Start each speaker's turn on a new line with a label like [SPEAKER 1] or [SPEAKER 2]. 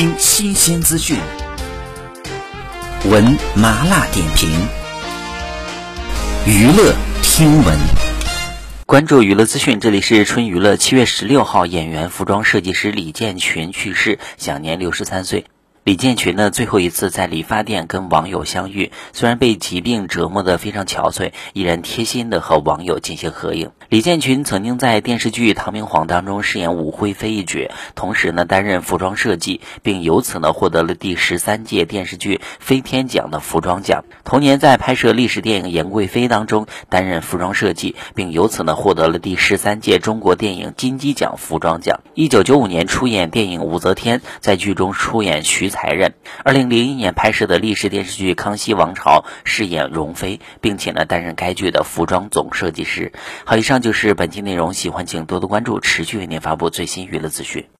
[SPEAKER 1] 听新鲜资讯，闻麻辣点评，娱乐听闻。
[SPEAKER 2] 关注娱乐资讯，这里是春娱乐。七月十六号，演员、服装设计师李建群去世，享年六十三岁。李建群呢，最后一次在理发店跟网友相遇，虽然被疾病折磨得非常憔悴，依然贴心的和网友进行合影。李建群曾经在电视剧《唐明皇》当中饰演武惠妃一角，同时呢担任服装设计，并由此呢获得了第十三届电视剧飞天奖的服装奖。同年在拍摄历史电影《严贵妃》当中担任服装设计，并由此呢获得了第十三届中国电影金鸡奖服装奖。一九九五年出演电影《武则天》，在剧中出演徐。才人，二零零一年拍摄的历史电视剧《康熙王朝》饰演容妃，并且呢担任该剧的服装总设计师。好，以上就是本期内容，喜欢请多多关注，持续为您发布最新娱乐资讯。